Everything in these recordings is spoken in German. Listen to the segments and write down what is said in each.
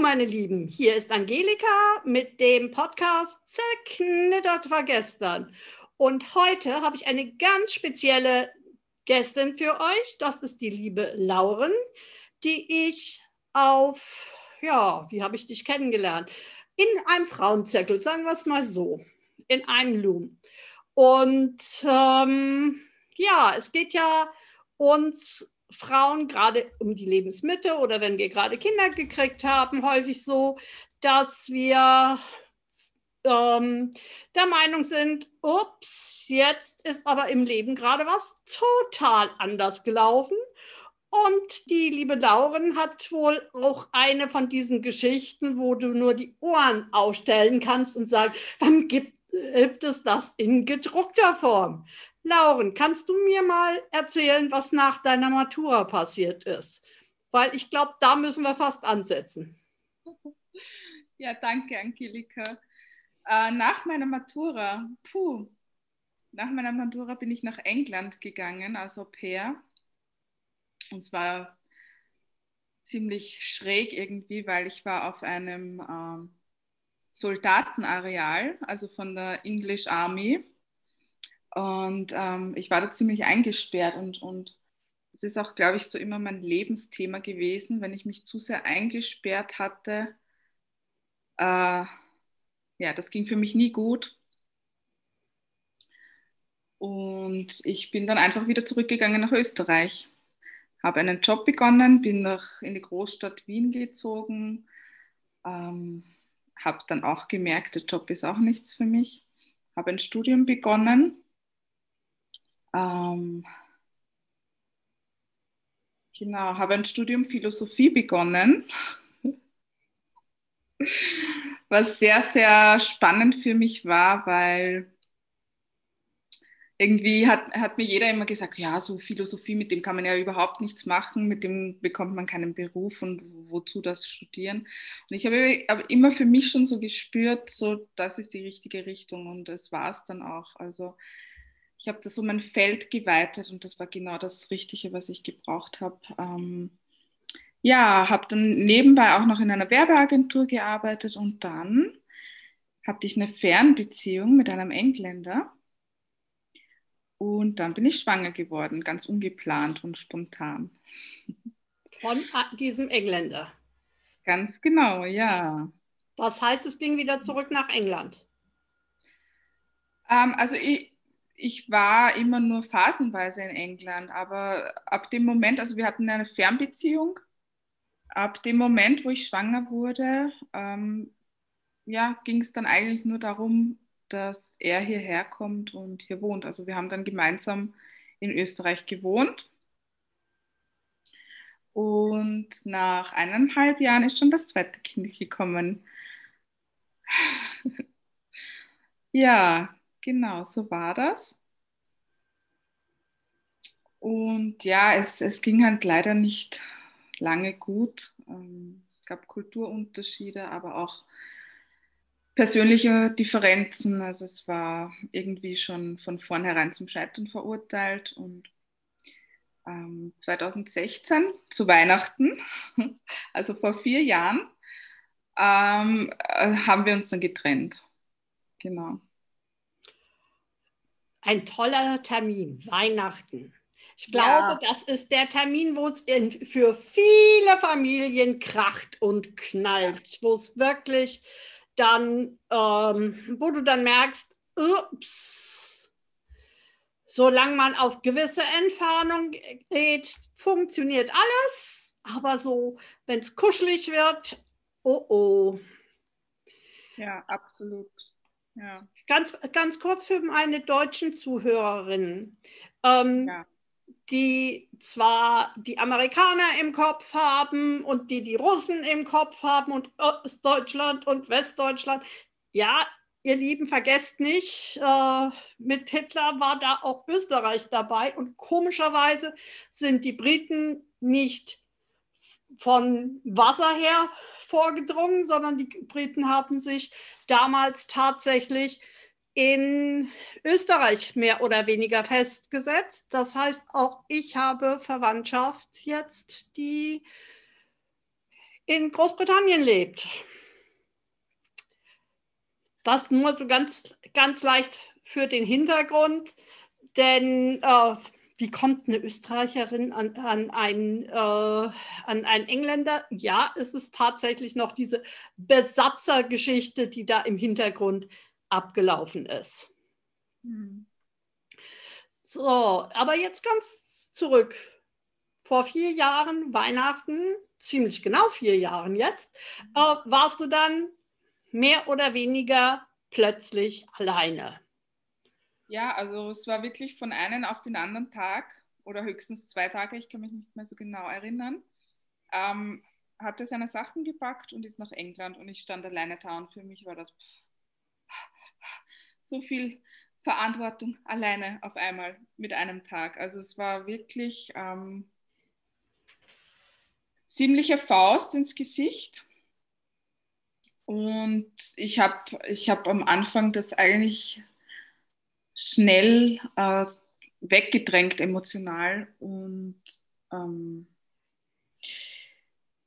meine Lieben, hier ist Angelika mit dem Podcast Zerknittert war gestern. Und heute habe ich eine ganz spezielle Gästin für euch. Das ist die liebe Lauren, die ich auf, ja, wie habe ich dich kennengelernt? In einem Frauenzirkel, sagen wir es mal so, in einem Loom. Und ähm, ja, es geht ja uns Frauen gerade um die Lebensmitte oder wenn wir gerade Kinder gekriegt haben, häufig so, dass wir ähm, der Meinung sind, ups, jetzt ist aber im Leben gerade was total anders gelaufen. Und die liebe Lauren hat wohl auch eine von diesen Geschichten, wo du nur die Ohren aufstellen kannst und sagst, wann gibt, gibt es das in gedruckter Form? Lauren, kannst du mir mal erzählen, was nach deiner Matura passiert ist? Weil ich glaube, da müssen wir fast ansetzen. Ja, danke, Angelika. Äh, nach meiner Matura, puh, nach meiner Matura bin ich nach England gegangen als Au pair. Und zwar ziemlich schräg irgendwie, weil ich war auf einem ähm, Soldatenareal, also von der English Army. Und ähm, ich war da ziemlich eingesperrt und, und es ist auch, glaube ich, so immer mein Lebensthema gewesen, wenn ich mich zu sehr eingesperrt hatte. Äh, ja, das ging für mich nie gut. Und ich bin dann einfach wieder zurückgegangen nach Österreich. Habe einen Job begonnen, bin nach, in die Großstadt Wien gezogen, ähm, habe dann auch gemerkt, der Job ist auch nichts für mich. Habe ein Studium begonnen ähm, genau, habe ein Studium Philosophie begonnen, was sehr, sehr spannend für mich war, weil irgendwie hat, hat mir jeder immer gesagt, ja, so Philosophie, mit dem kann man ja überhaupt nichts machen, mit dem bekommt man keinen Beruf und wozu das studieren. Und ich habe immer für mich schon so gespürt, so das ist die richtige Richtung und das war es dann auch. Also ich habe das um mein Feld geweitet und das war genau das Richtige, was ich gebraucht habe. Ähm, ja, habe dann nebenbei auch noch in einer Werbeagentur gearbeitet und dann hatte ich eine Fernbeziehung mit einem Engländer. Und dann bin ich schwanger geworden, ganz ungeplant und spontan. Von diesem Engländer. Ganz genau, ja. Was heißt, es ging wieder zurück nach England? Ähm, also ich, ich war immer nur phasenweise in England, aber ab dem Moment, also wir hatten eine Fernbeziehung, ab dem Moment, wo ich schwanger wurde, ähm, ja, ging es dann eigentlich nur darum, dass er hierher kommt und hier wohnt. Also wir haben dann gemeinsam in Österreich gewohnt. Und nach eineinhalb Jahren ist schon das zweite Kind gekommen. ja, Genau, so war das. Und ja, es, es ging halt leider nicht lange gut. Ähm, es gab Kulturunterschiede, aber auch persönliche Differenzen. Also es war irgendwie schon von vornherein zum Scheitern verurteilt. Und 2016 ähm, zu Weihnachten, also vor vier Jahren, ähm, äh, haben wir uns dann getrennt. Genau ein toller Termin, Weihnachten. Ich glaube, ja. das ist der Termin, wo es in, für viele Familien kracht und knallt, wo es wirklich dann, ähm, wo du dann merkst, ups, solange man auf gewisse Entfernung geht, funktioniert alles, aber so, wenn es kuschelig wird, oh oh. Ja, absolut. Ja. Ganz, ganz kurz für meine deutschen Zuhörerinnen, ähm, ja. die zwar die Amerikaner im Kopf haben und die die Russen im Kopf haben und Ostdeutschland und Westdeutschland. Ja, ihr Lieben, vergesst nicht, äh, mit Hitler war da auch Österreich dabei und komischerweise sind die Briten nicht von Wasser her vorgedrungen, sondern die Briten haben sich damals tatsächlich in Österreich mehr oder weniger festgesetzt. Das heißt, auch ich habe Verwandtschaft jetzt, die in Großbritannien lebt. Das nur so ganz, ganz leicht für den Hintergrund, denn äh, wie kommt eine Österreicherin an, an, einen, äh, an einen Engländer? Ja, es ist tatsächlich noch diese Besatzergeschichte, die da im Hintergrund abgelaufen ist. Hm. So, aber jetzt ganz zurück. Vor vier Jahren, Weihnachten, ziemlich genau vier Jahren jetzt, äh, warst du dann mehr oder weniger plötzlich alleine. Ja, also es war wirklich von einem auf den anderen Tag oder höchstens zwei Tage, ich kann mich nicht mehr so genau erinnern, ähm, hat er seine Sachen gepackt und ist nach England und ich stand alleine da und für mich war das so viel Verantwortung alleine auf einmal mit einem Tag. Also es war wirklich ähm, ziemliche Faust ins Gesicht. Und ich habe ich hab am Anfang das eigentlich schnell äh, weggedrängt emotional und ähm,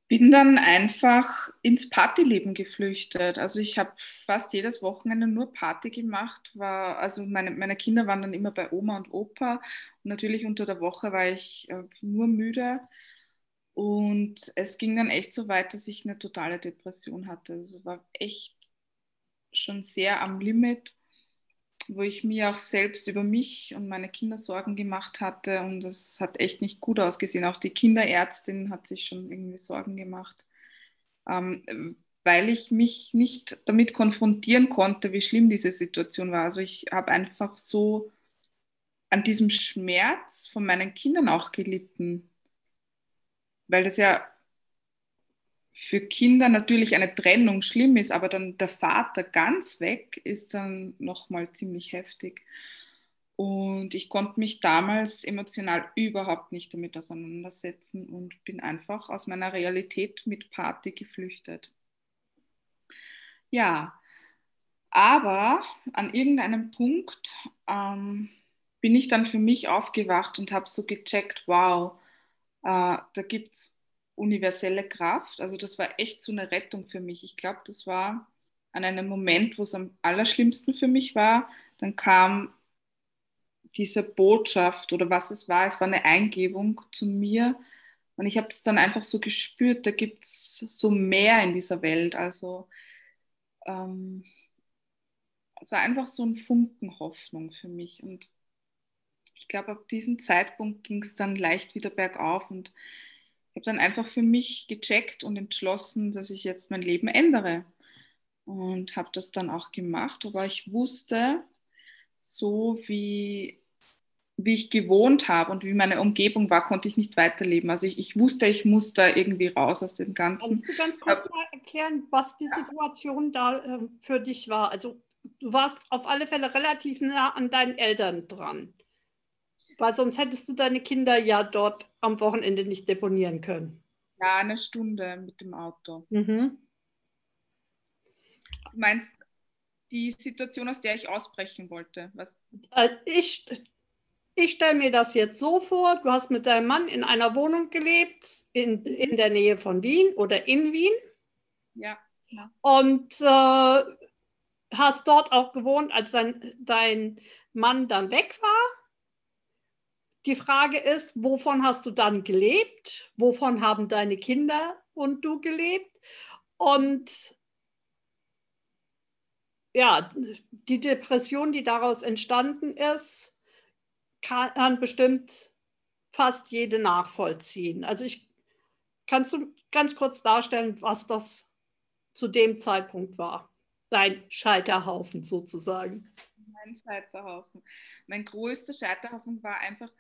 bin dann einfach ins Partyleben geflüchtet. Also ich habe fast jedes Wochenende nur Party gemacht. War, also meine, meine Kinder waren dann immer bei Oma und Opa. Und natürlich unter der Woche war ich äh, nur müde. Und es ging dann echt so weit, dass ich eine totale Depression hatte. Also es war echt schon sehr am Limit wo ich mir auch selbst über mich und meine Kinder Sorgen gemacht hatte und das hat echt nicht gut ausgesehen. Auch die Kinderärztin hat sich schon irgendwie Sorgen gemacht, ähm, weil ich mich nicht damit konfrontieren konnte, wie schlimm diese Situation war. Also ich habe einfach so an diesem Schmerz von meinen Kindern auch gelitten, weil das ja für Kinder natürlich eine Trennung schlimm ist, aber dann der Vater ganz weg ist dann nochmal ziemlich heftig. Und ich konnte mich damals emotional überhaupt nicht damit auseinandersetzen und bin einfach aus meiner Realität mit Party geflüchtet. Ja, aber an irgendeinem Punkt ähm, bin ich dann für mich aufgewacht und habe so gecheckt, wow, äh, da gibt es universelle Kraft. Also das war echt so eine Rettung für mich. Ich glaube, das war an einem Moment, wo es am allerschlimmsten für mich war. Dann kam diese Botschaft oder was es war. Es war eine Eingebung zu mir. Und ich habe es dann einfach so gespürt, da gibt es so mehr in dieser Welt. Also ähm, es war einfach so ein Funken Hoffnung für mich. Und ich glaube, ab diesem Zeitpunkt ging es dann leicht wieder bergauf. Und habe dann einfach für mich gecheckt und entschlossen, dass ich jetzt mein Leben ändere. Und habe das dann auch gemacht. Aber ich wusste, so wie, wie ich gewohnt habe und wie meine Umgebung war, konnte ich nicht weiterleben. Also ich, ich wusste, ich muss da irgendwie raus aus dem Ganzen. Kannst du ganz kurz mal erklären, was die Situation da äh, für dich war? Also du warst auf alle Fälle relativ nah an deinen Eltern dran. Weil sonst hättest du deine Kinder ja dort am Wochenende nicht deponieren können. Ja, eine Stunde mit dem Auto. Mhm. Du meinst die Situation, aus der ich ausbrechen wollte? Was? Also ich ich stelle mir das jetzt so vor, du hast mit deinem Mann in einer Wohnung gelebt, in, in der Nähe von Wien oder in Wien. Ja. ja. Und äh, hast dort auch gewohnt, als dein, dein Mann dann weg war. Die Frage ist, wovon hast du dann gelebt? Wovon haben deine Kinder und du gelebt? Und ja, die Depression, die daraus entstanden ist, kann bestimmt fast jede nachvollziehen. Also ich kannst du ganz kurz darstellen, was das zu dem Zeitpunkt war? Dein Scheiterhaufen sozusagen. Mein Scheiterhaufen. Mein größter Scheiterhaufen war einfach,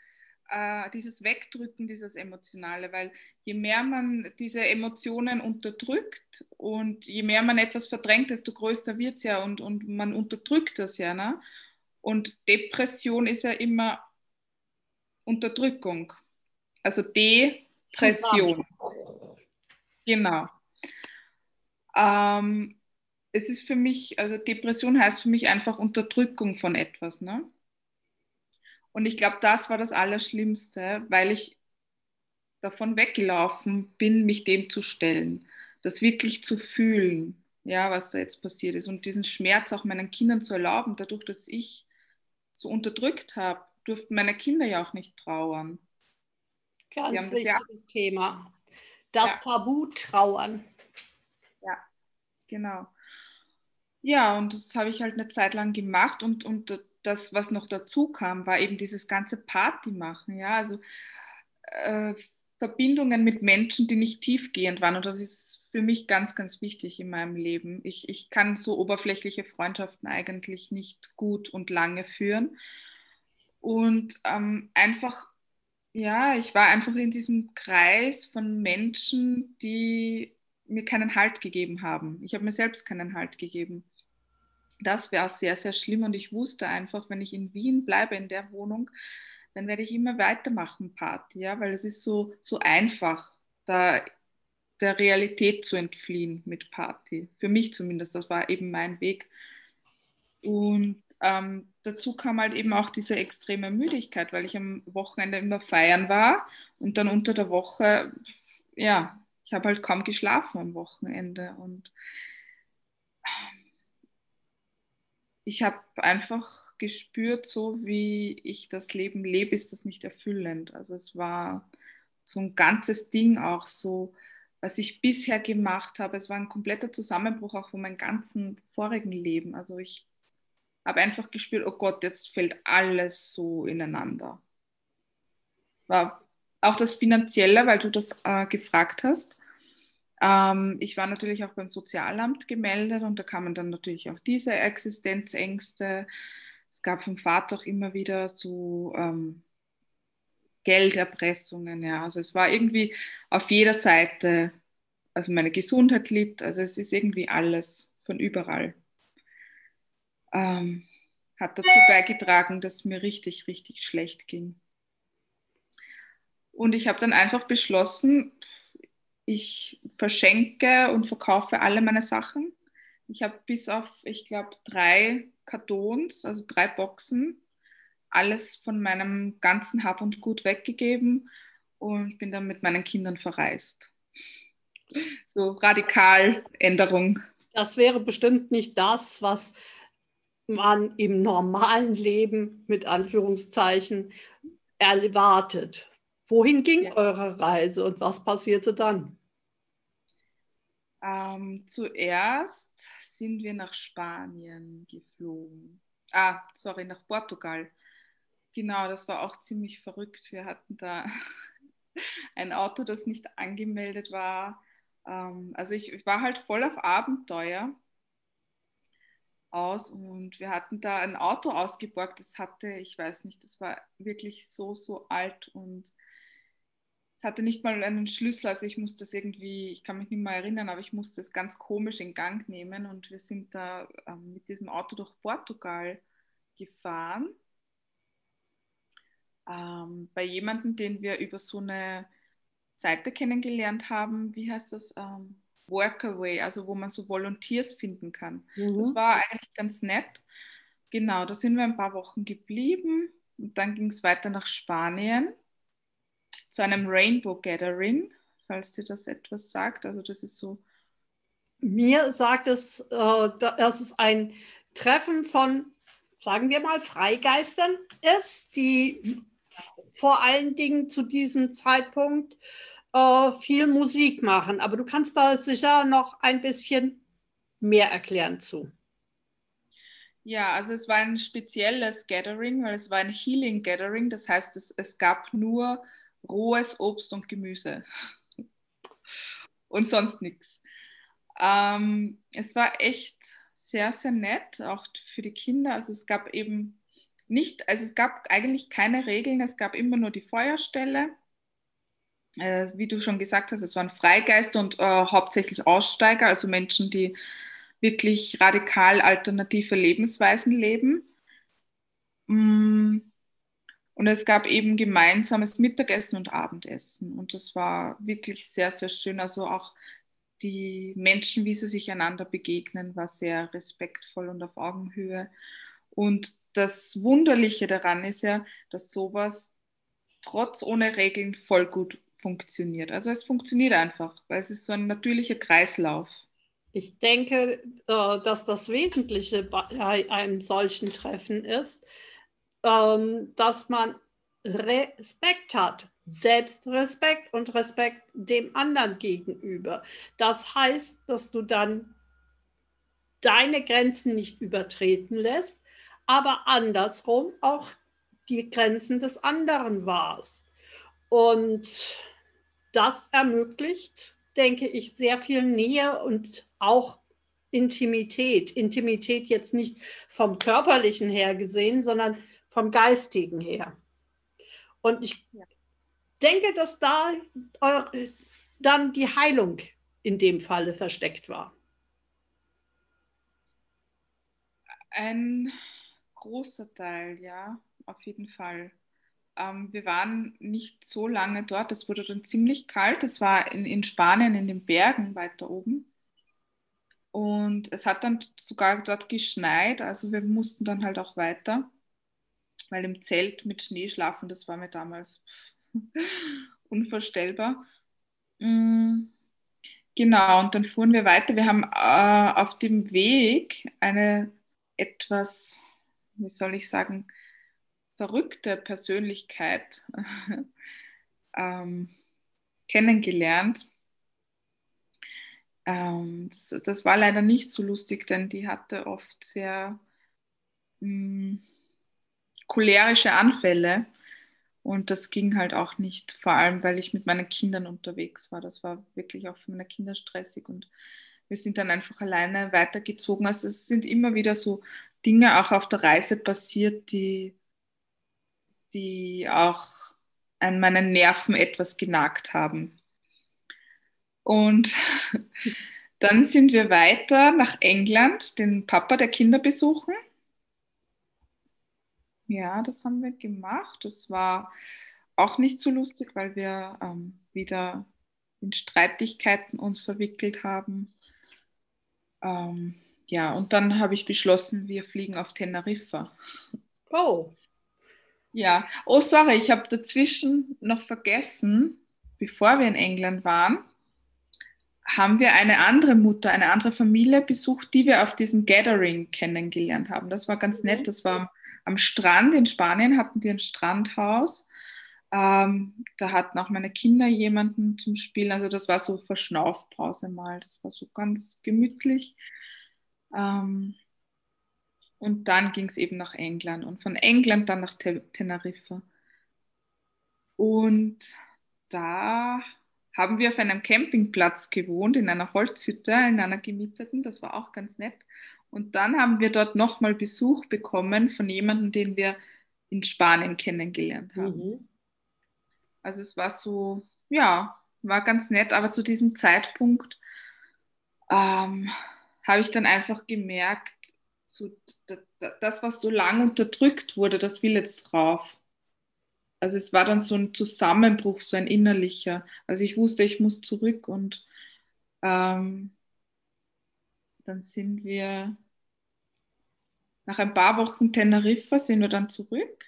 äh, dieses Wegdrücken, dieses Emotionale, weil je mehr man diese Emotionen unterdrückt und je mehr man etwas verdrängt, desto größer wird es ja und, und man unterdrückt das ja. Ne? Und Depression ist ja immer Unterdrückung, also Depression. Genau. Ähm, es ist für mich, also Depression heißt für mich einfach Unterdrückung von etwas. Ne? Und ich glaube, das war das Allerschlimmste, weil ich davon weggelaufen bin, mich dem zu stellen. das wirklich zu fühlen, ja, was da jetzt passiert ist und diesen Schmerz auch meinen Kindern zu erlauben, dadurch, dass ich so unterdrückt habe, durften meine Kinder ja auch nicht trauern. Ganz wichtiges ja, Thema. Das ja. Tabu trauern. Ja, genau. Ja, und das habe ich halt eine Zeit lang gemacht und, und das, was noch dazu kam, war eben dieses ganze Party machen. Ja, also äh, Verbindungen mit Menschen, die nicht tiefgehend waren. Und das ist für mich ganz, ganz wichtig in meinem Leben. Ich, ich kann so oberflächliche Freundschaften eigentlich nicht gut und lange führen. Und ähm, einfach, ja, ich war einfach in diesem Kreis von Menschen, die mir keinen Halt gegeben haben. Ich habe mir selbst keinen Halt gegeben. Das wäre sehr, sehr schlimm und ich wusste einfach, wenn ich in Wien bleibe, in der Wohnung, dann werde ich immer weitermachen Party, ja, weil es ist so, so einfach, da der Realität zu entfliehen mit Party. Für mich zumindest, das war eben mein Weg. Und ähm, dazu kam halt eben auch diese extreme Müdigkeit, weil ich am Wochenende immer feiern war und dann unter der Woche, ja, ich habe halt kaum geschlafen am Wochenende und ich habe einfach gespürt, so wie ich das Leben lebe, ist das nicht erfüllend. Also es war so ein ganzes Ding auch so, was ich bisher gemacht habe. Es war ein kompletter Zusammenbruch auch von meinem ganzen vorigen Leben. Also ich habe einfach gespürt, oh Gott, jetzt fällt alles so ineinander. Es war auch das Finanzielle, weil du das äh, gefragt hast. Ähm, ich war natürlich auch beim Sozialamt gemeldet und da kamen dann natürlich auch diese Existenzängste. Es gab vom Vater auch immer wieder so ähm, Gelderpressungen. Ja. Also es war irgendwie auf jeder Seite, also meine Gesundheit litt, also es ist irgendwie alles von überall. Ähm, hat dazu beigetragen, dass mir richtig, richtig schlecht ging. Und ich habe dann einfach beschlossen, ich verschenke und verkaufe alle meine Sachen. Ich habe bis auf, ich glaube, drei Kartons, also drei Boxen, alles von meinem ganzen Hab und Gut weggegeben und bin dann mit meinen Kindern verreist. So radikal Änderung. Das wäre bestimmt nicht das, was man im normalen Leben mit Anführungszeichen erwartet. Wohin ging ja. eure Reise und was passierte dann? Ähm, zuerst sind wir nach Spanien geflogen. Ah, sorry, nach Portugal. Genau, das war auch ziemlich verrückt. Wir hatten da ein Auto, das nicht angemeldet war. Ähm, also ich, ich war halt voll auf Abenteuer aus und wir hatten da ein Auto ausgeborgt, das hatte, ich weiß nicht, das war wirklich so, so alt und hatte nicht mal einen Schlüssel, also ich musste das irgendwie, ich kann mich nicht mehr erinnern, aber ich musste es ganz komisch in Gang nehmen und wir sind da ähm, mit diesem Auto durch Portugal gefahren. Ähm, bei jemandem, den wir über so eine Seite kennengelernt haben, wie heißt das? Ähm, Workaway, also wo man so Volunteers finden kann. Mhm. Das war eigentlich ganz nett. Genau, da sind wir ein paar Wochen geblieben und dann ging es weiter nach Spanien zu einem Rainbow Gathering, falls dir das etwas sagt. Also das ist so. Mir sagt es, äh, dass es ein Treffen von, sagen wir mal, Freigeistern ist, die vor allen Dingen zu diesem Zeitpunkt äh, viel Musik machen. Aber du kannst da sicher noch ein bisschen mehr erklären zu. Ja, also es war ein spezielles Gathering, weil es war ein Healing Gathering. Das heißt, es, es gab nur rohes Obst und Gemüse und sonst nichts. Ähm, es war echt sehr, sehr nett, auch für die Kinder. Also es gab eben nicht, also es gab eigentlich keine Regeln, es gab immer nur die Feuerstelle. Äh, wie du schon gesagt hast, es waren Freigeister und äh, hauptsächlich Aussteiger, also Menschen, die wirklich radikal alternative Lebensweisen leben. Mm und es gab eben gemeinsames Mittagessen und Abendessen. Und das war wirklich sehr, sehr schön. Also auch die Menschen, wie sie sich einander begegnen, war sehr respektvoll und auf Augenhöhe. Und das Wunderliche daran ist ja, dass sowas trotz ohne Regeln voll gut funktioniert. Also es funktioniert einfach, weil es ist so ein natürlicher Kreislauf. Ich denke, äh, dass das Wesentliche bei einem solchen Treffen ist, ähm, dass man Respekt hat, Selbstrespekt und Respekt dem anderen gegenüber. Das heißt, dass du dann deine Grenzen nicht übertreten lässt, aber andersrum auch die Grenzen des anderen wahrst. Und das ermöglicht, denke ich, sehr viel Nähe und auch Intimität. Intimität jetzt nicht vom körperlichen her gesehen, sondern vom geistigen her. Und ich denke, dass da äh, dann die Heilung in dem Falle versteckt war. Ein großer Teil, ja, auf jeden Fall. Ähm, wir waren nicht so lange dort. Es wurde dann ziemlich kalt. Es war in, in Spanien in den Bergen weiter oben. Und es hat dann sogar dort geschneit. Also wir mussten dann halt auch weiter, weil im Zelt mit Schnee schlafen, das war mir damals unvorstellbar. Mm, genau, und dann fuhren wir weiter. Wir haben äh, auf dem Weg eine etwas, wie soll ich sagen, verrückte Persönlichkeit ähm, kennengelernt. Ähm, das, das, war leider nicht so lustig, denn die hatte oft sehr mh, hm, cholerische Anfälle. Und das ging halt auch nicht, vor allem weil ich mit meinen Kindern unterwegs war. Das war wirklich auch für meine Kinder stressig und wir sind dann einfach alleine weitergezogen. Also es sind immer wieder so Dinge auch auf der Reise passiert, die die auch an meinen Nerven etwas genagt haben. Und dann sind wir weiter nach England, den Papa der Kinder besuchen. Ja, das haben wir gemacht. Das war auch nicht so lustig, weil wir ähm, wieder in Streitigkeiten uns verwickelt haben. Ähm, ja, und dann habe ich beschlossen, wir fliegen auf Teneriffa. Oh. Ja, oh sorry, ich habe dazwischen noch vergessen, bevor wir in England waren, haben wir eine andere Mutter, eine andere Familie besucht, die wir auf diesem Gathering kennengelernt haben. Das war ganz nett. Das war am Strand in Spanien, hatten die ein Strandhaus. Ähm, da hatten auch meine Kinder jemanden zum Spielen. Also das war so Verschnaufpause mal. Das war so ganz gemütlich. Ähm, und dann ging es eben nach England und von England dann nach Teneriffa. Und da haben wir auf einem Campingplatz gewohnt, in einer Holzhütte, in einer gemieteten. Das war auch ganz nett. Und dann haben wir dort nochmal Besuch bekommen von jemandem, den wir in Spanien kennengelernt haben. Mhm. Also es war so, ja, war ganz nett, aber zu diesem Zeitpunkt ähm, habe ich dann einfach gemerkt, so, das, was so lang unterdrückt wurde, das will jetzt drauf. Also es war dann so ein Zusammenbruch, so ein innerlicher. Also ich wusste, ich muss zurück und ähm, dann sind wir nach ein paar Wochen Teneriffa sind wir dann zurück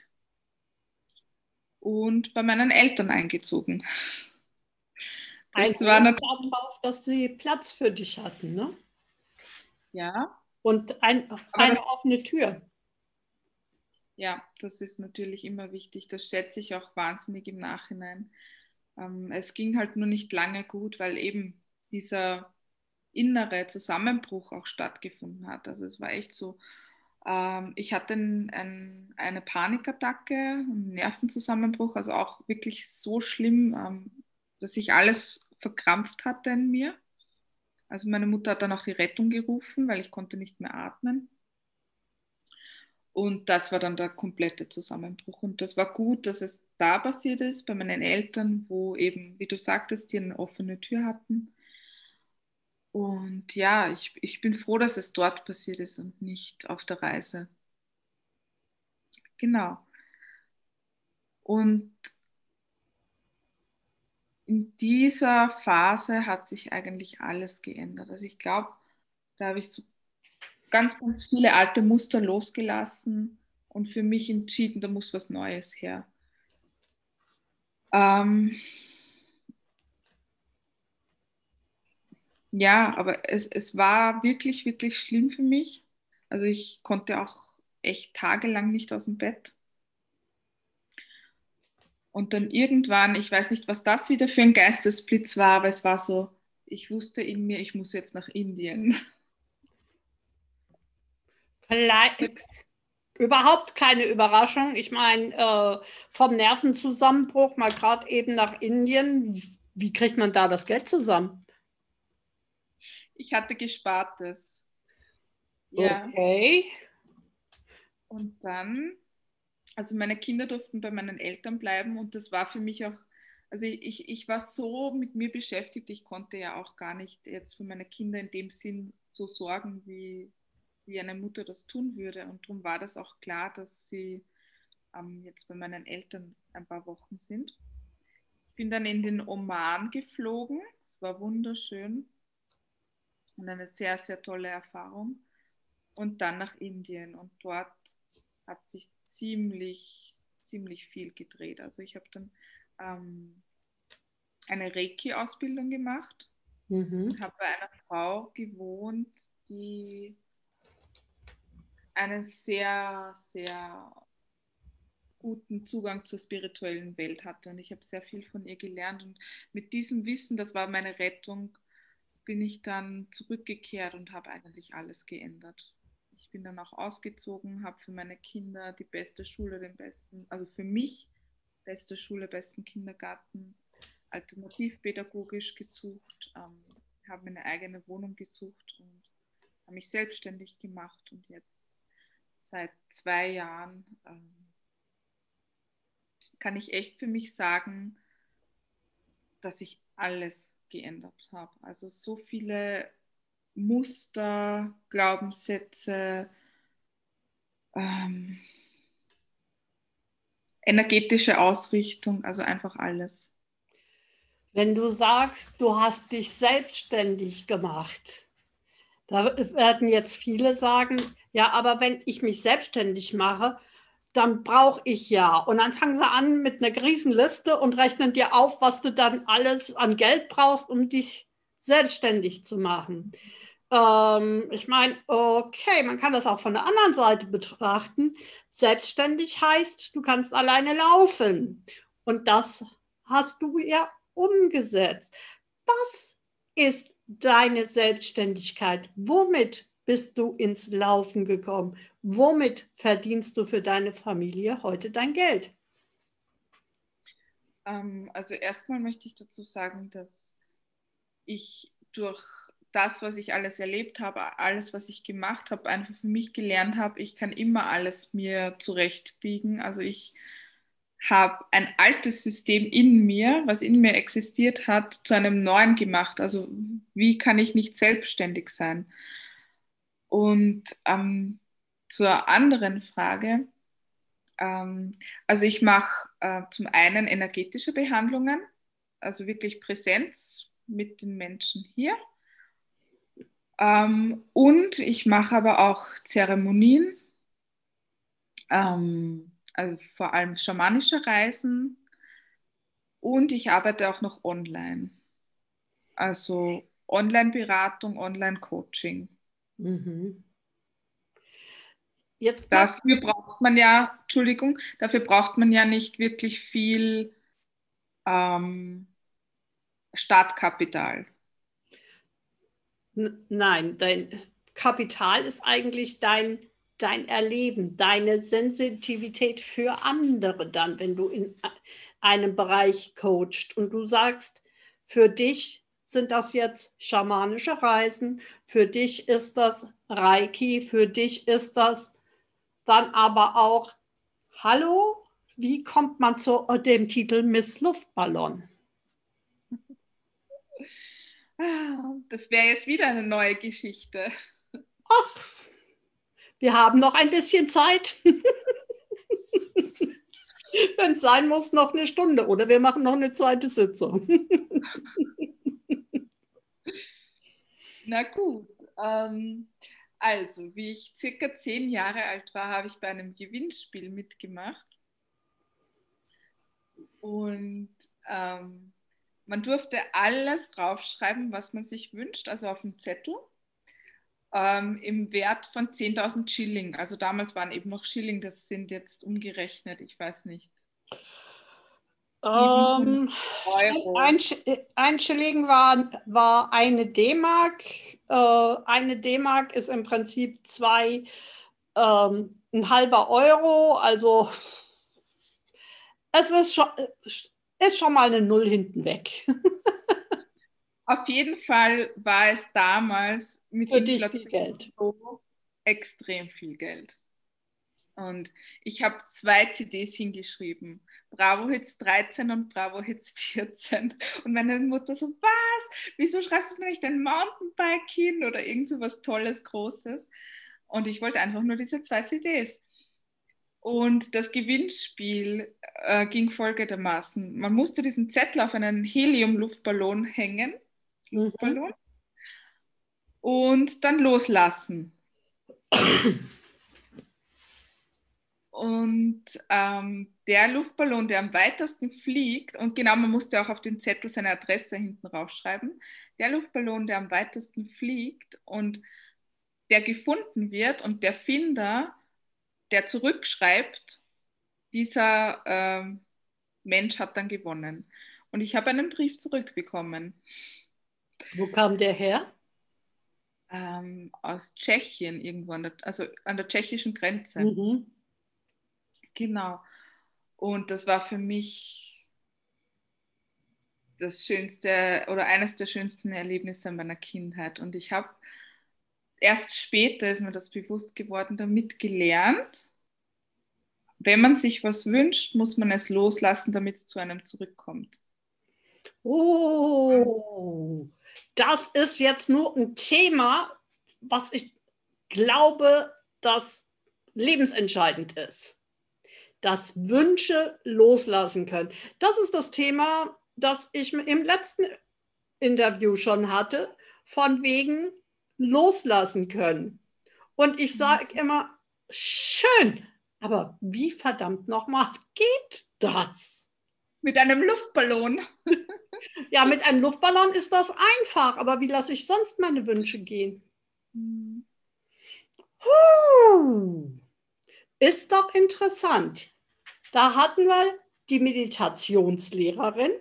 und bei meinen Eltern eingezogen. Das war darauf, dass sie Platz für dich hatten, ne? Ja, und ein, eine offene Tür. Ja, das ist natürlich immer wichtig. Das schätze ich auch wahnsinnig im Nachhinein. Ähm, es ging halt nur nicht lange gut, weil eben dieser innere Zusammenbruch auch stattgefunden hat. Also es war echt so, ähm, ich hatte ein, ein, eine Panikattacke, einen Nervenzusammenbruch, also auch wirklich so schlimm, ähm, dass ich alles verkrampft hatte in mir. Also meine Mutter hat dann auch die Rettung gerufen, weil ich konnte nicht mehr atmen. Und das war dann der komplette Zusammenbruch. Und das war gut, dass es da passiert ist, bei meinen Eltern, wo eben, wie du sagtest, die eine offene Tür hatten. Und ja, ich, ich bin froh, dass es dort passiert ist und nicht auf der Reise. Genau. Und in dieser Phase hat sich eigentlich alles geändert. Also ich glaube, da habe ich so ganz, ganz viele alte Muster losgelassen und für mich entschieden, da muss was Neues her. Ähm, ja, aber es, es war wirklich, wirklich schlimm für mich. Also ich konnte auch echt tagelang nicht aus dem Bett. Und dann irgendwann, ich weiß nicht, was das wieder für ein Geistesblitz war, aber es war so, ich wusste in mir, ich muss jetzt nach Indien. Überhaupt keine Überraschung. Ich meine, äh, vom Nervenzusammenbruch mal gerade eben nach Indien. Wie kriegt man da das Geld zusammen? Ich hatte Gespartes. Ja. Okay. Und dann, also meine Kinder durften bei meinen Eltern bleiben und das war für mich auch, also ich, ich war so mit mir beschäftigt, ich konnte ja auch gar nicht jetzt für meine Kinder in dem Sinn so sorgen, wie, wie eine Mutter das tun würde. Und darum war das auch klar, dass sie ähm, jetzt bei meinen Eltern ein paar Wochen sind. Ich bin dann in den Oman geflogen. Es war wunderschön und eine sehr, sehr tolle Erfahrung. Und dann nach Indien. Und dort hat sich ziemlich, ziemlich viel gedreht. Also ich habe dann ähm, eine Reiki-Ausbildung gemacht mhm. habe bei einer Frau gewohnt, die einen sehr, sehr guten Zugang zur spirituellen Welt hatte. Und ich habe sehr viel von ihr gelernt. Und mit diesem Wissen, das war meine Rettung, bin ich dann zurückgekehrt und habe eigentlich alles geändert. Ich bin dann auch ausgezogen, habe für meine Kinder die beste Schule, den besten, also für mich beste Schule, besten Kindergarten, alternativpädagogisch gesucht, ähm, habe mir eine eigene Wohnung gesucht und habe mich selbstständig gemacht und jetzt seit zwei Jahren ähm, kann ich echt für mich sagen, dass ich alles geändert habe. Also so viele Muster, Glaubenssätze, ähm, energetische Ausrichtung, also einfach alles. Wenn du sagst, du hast dich selbstständig gemacht, da werden jetzt viele sagen, ja, aber wenn ich mich selbstständig mache, dann brauche ich ja. Und dann fangen sie an mit einer Riesenliste und rechnen dir auf, was du dann alles an Geld brauchst, um dich selbstständig zu machen. Ähm, ich meine, okay, man kann das auch von der anderen Seite betrachten. Selbstständig heißt, du kannst alleine laufen. Und das hast du ja umgesetzt. Was ist deine Selbstständigkeit? Womit bist du ins Laufen gekommen? Womit verdienst du für deine Familie heute dein Geld? Ähm, also erstmal möchte ich dazu sagen, dass ich durch das, was ich alles erlebt habe, alles, was ich gemacht habe, einfach für mich gelernt habe, ich kann immer alles mir zurechtbiegen. Also ich habe ein altes System in mir, was in mir existiert hat, zu einem neuen gemacht. Also wie kann ich nicht selbstständig sein? Und ähm, zur anderen Frage, ähm, also ich mache äh, zum einen energetische Behandlungen, also wirklich Präsenz mit den Menschen hier. Ähm, und ich mache aber auch Zeremonien, ähm, also vor allem schamanische Reisen. Und ich arbeite auch noch online. Also Online-Beratung, Online-Coaching. Mhm. Jetzt dafür braucht man ja, Entschuldigung, dafür braucht man ja nicht wirklich viel ähm, Startkapital. Nein, dein Kapital ist eigentlich dein, dein Erleben, deine Sensitivität für andere dann, wenn du in einem Bereich coachst und du sagst, für dich sind das jetzt schamanische Reisen, für dich ist das Reiki, für dich ist das dann aber auch, hallo, wie kommt man zu dem Titel Miss Luftballon? Das wäre jetzt wieder eine neue Geschichte. Ach, wir haben noch ein bisschen Zeit. Wenn es sein muss, noch eine Stunde oder wir machen noch eine zweite Sitzung. Na gut. Ähm, also, wie ich circa zehn Jahre alt war, habe ich bei einem Gewinnspiel mitgemacht. Und ähm, man durfte alles draufschreiben, was man sich wünscht, also auf dem Zettel, ähm, im Wert von 10.000 Schilling. Also damals waren eben noch Schilling, das sind jetzt umgerechnet, ich weiß nicht. Ähm, ein, ein, Schilling war, war eine D-Mark. Äh, eine D-Mark ist im Prinzip zwei, ähm, ein halber Euro. Also es ist schon, ist schon mal eine Null hinten weg. Auf jeden Fall war es damals mit Für Inflation so extrem viel Geld. Und ich habe zwei CDs hingeschrieben. Bravo Hits 13 und Bravo Hits 14. Und meine Mutter so, was? Wieso schreibst du mir nicht ein Mountainbike hin oder irgend so was Tolles, Großes? Und ich wollte einfach nur diese zwei CDs. Und das Gewinnspiel äh, ging folgendermaßen. Man musste diesen Zettel auf einen Helium-Luftballon hängen. Mhm. Luftballon. Und dann loslassen. Und ähm, der Luftballon, der am weitesten fliegt, und genau, man musste auch auf den Zettel seine Adresse hinten raufschreiben, der Luftballon, der am weitesten fliegt und der gefunden wird und der Finder der zurückschreibt, dieser äh, Mensch hat dann gewonnen. Und ich habe einen Brief zurückbekommen. Wo kam der her? Ähm, aus Tschechien irgendwo, an der, also an der tschechischen Grenze. Mhm. Genau. Und das war für mich das schönste oder eines der schönsten Erlebnisse meiner Kindheit. Und ich habe erst später ist mir das bewusst geworden, damit gelernt, wenn man sich was wünscht, muss man es loslassen, damit es zu einem zurückkommt. Oh, das ist jetzt nur ein Thema, was ich glaube, das lebensentscheidend ist. Dass Wünsche loslassen können. Das ist das Thema, das ich im letzten Interview schon hatte, von wegen loslassen können. Und ich mhm. sage immer, schön, aber wie verdammt nochmal geht das? Mit einem Luftballon. ja, mit einem Luftballon ist das einfach, aber wie lasse ich sonst meine Wünsche gehen? Mhm. Ist doch interessant. Da hatten wir die Meditationslehrerin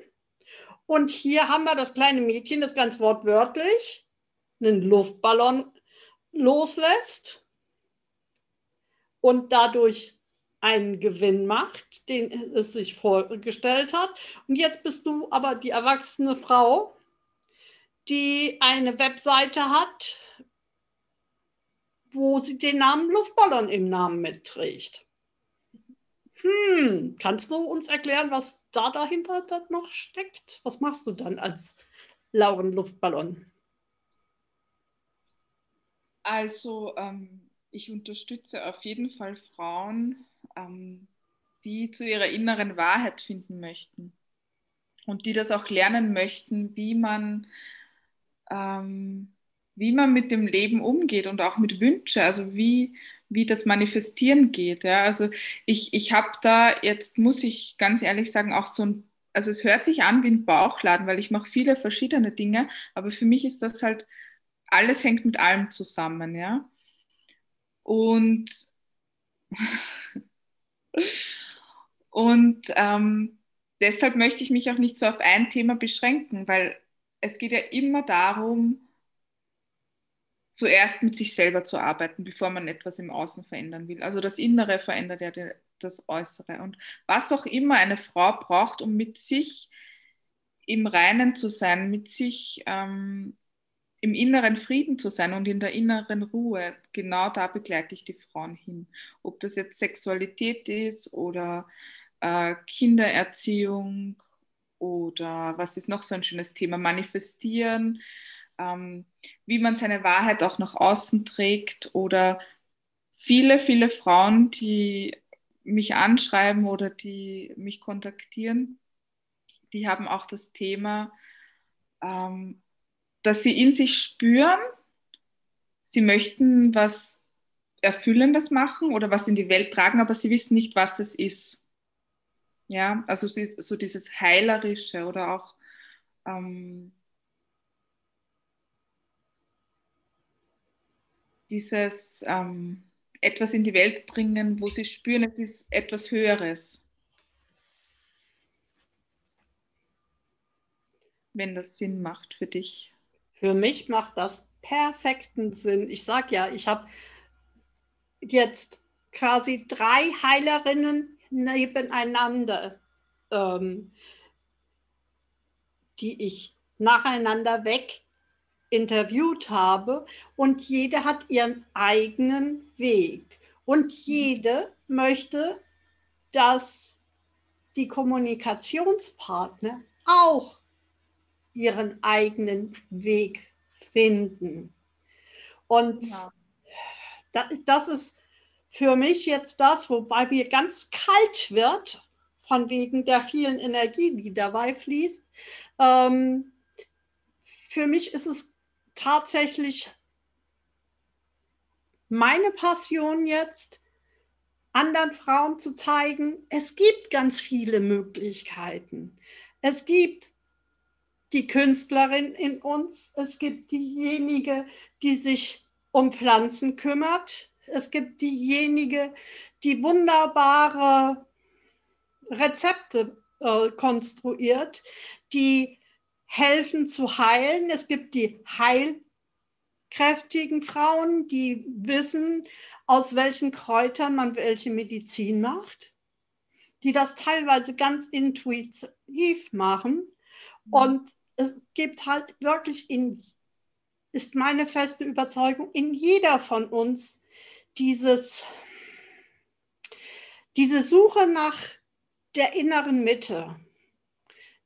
und hier haben wir das kleine Mädchen, das ganz wortwörtlich einen Luftballon loslässt und dadurch einen Gewinn macht, den es sich vorgestellt hat. Und jetzt bist du aber die erwachsene Frau, die eine Webseite hat, wo sie den Namen Luftballon im Namen mitträgt. Hm, kannst du uns erklären, was da dahinter noch steckt? Was machst du dann als Lauren Luftballon? Also ähm, ich unterstütze auf jeden Fall Frauen, ähm, die zu ihrer inneren Wahrheit finden möchten und die das auch lernen möchten, wie man, ähm, wie man mit dem Leben umgeht und auch mit Wünschen, also wie, wie das Manifestieren geht. Ja? Also ich, ich habe da jetzt, muss ich ganz ehrlich sagen, auch so ein, also es hört sich an wie ein Bauchladen, weil ich mache viele verschiedene Dinge, aber für mich ist das halt alles hängt mit allem zusammen, ja. Und, und ähm, deshalb möchte ich mich auch nicht so auf ein Thema beschränken, weil es geht ja immer darum, zuerst mit sich selber zu arbeiten, bevor man etwas im Außen verändern will. Also das Innere verändert ja das Äußere. Und was auch immer eine Frau braucht, um mit sich im Reinen zu sein, mit sich ähm, im inneren Frieden zu sein und in der inneren Ruhe, genau da begleite ich die Frauen hin. Ob das jetzt Sexualität ist oder äh, Kindererziehung oder was ist noch so ein schönes Thema, manifestieren, ähm, wie man seine Wahrheit auch nach außen trägt oder viele, viele Frauen, die mich anschreiben oder die mich kontaktieren, die haben auch das Thema, ähm, dass sie in sich spüren, sie möchten was Erfüllendes machen oder was in die Welt tragen, aber sie wissen nicht, was es ist. Ja, also so dieses Heilerische oder auch ähm, dieses ähm, etwas in die Welt bringen, wo sie spüren, es ist etwas Höheres. Wenn das Sinn macht für dich. Für mich macht das perfekten Sinn. Ich sage ja, ich habe jetzt quasi drei Heilerinnen nebeneinander, ähm, die ich nacheinander weg interviewt habe und jede hat ihren eigenen Weg und jede möchte, dass die Kommunikationspartner auch ihren eigenen Weg finden. Und ja. das ist für mich jetzt das, wobei mir ganz kalt wird, von wegen der vielen Energie, die dabei fließt. Ähm, für mich ist es tatsächlich meine Passion jetzt, anderen Frauen zu zeigen, es gibt ganz viele Möglichkeiten. Es gibt die Künstlerin in uns, es gibt diejenige, die sich um Pflanzen kümmert, es gibt diejenige, die wunderbare Rezepte äh, konstruiert, die helfen zu heilen. Es gibt die heilkräftigen Frauen, die wissen, aus welchen Kräutern man welche Medizin macht, die das teilweise ganz intuitiv machen. Mhm. Und es gibt halt wirklich in, ist meine feste Überzeugung, in jeder von uns dieses, diese Suche nach der inneren Mitte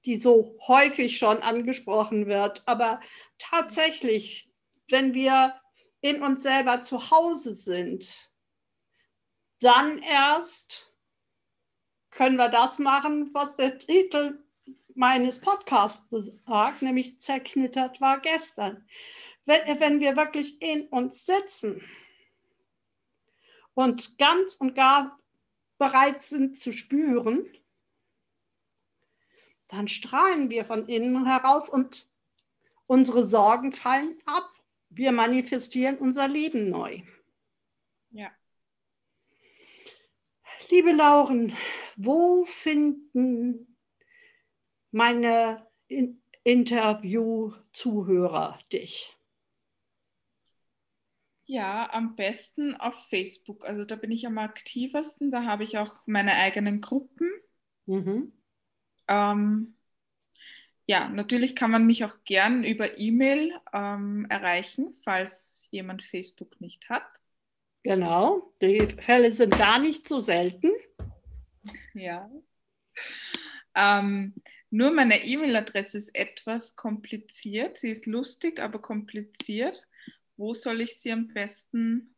die so häufig schon angesprochen wird. Aber tatsächlich, wenn wir in uns selber zu Hause sind, dann erst können wir das machen, was der Titel meines Podcasts sagt, nämlich zerknittert war gestern. Wenn, wenn wir wirklich in uns sitzen und ganz und gar bereit sind zu spüren, dann strahlen wir von innen heraus und unsere Sorgen fallen ab. Wir manifestieren unser Leben neu. Ja. Liebe Lauren, wo finden meine In Interview-Zuhörer dich? Ja, am besten auf Facebook. Also da bin ich am aktivsten. Da habe ich auch meine eigenen Gruppen. Mhm. Ähm, ja, natürlich kann man mich auch gern über E-Mail ähm, erreichen, falls jemand Facebook nicht hat. Genau, die Fälle sind gar nicht so selten. Ja. Ähm, nur meine E-Mail-Adresse ist etwas kompliziert. Sie ist lustig, aber kompliziert. Wo soll ich sie am besten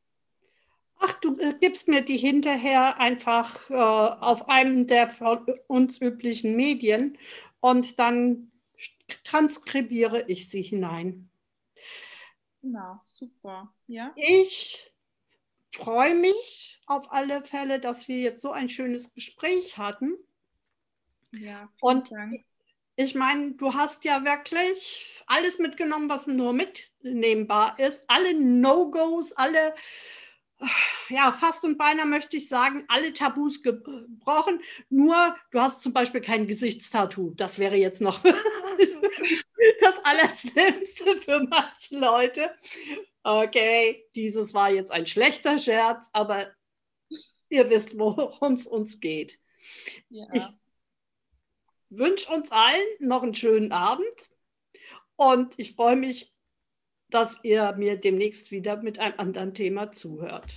Ach, du äh, gibst mir die hinterher einfach äh, auf einem der von uns üblichen Medien und dann transkribiere ich sie hinein. Na, super. Ja. Ich freue mich auf alle Fälle, dass wir jetzt so ein schönes Gespräch hatten. Ja, und Dank. ich meine, du hast ja wirklich alles mitgenommen, was nur mitnehmbar ist. Alle No-Gos, alle ja, fast und beinahe möchte ich sagen, alle Tabus gebrochen. Nur, du hast zum Beispiel kein Gesichtstattoo. Das wäre jetzt noch das Allerschlimmste für manche Leute. Okay, dieses war jetzt ein schlechter Scherz, aber ihr wisst, worum es uns geht. Ja. Ich wünsche uns allen noch einen schönen Abend und ich freue mich dass ihr mir demnächst wieder mit einem anderen Thema zuhört.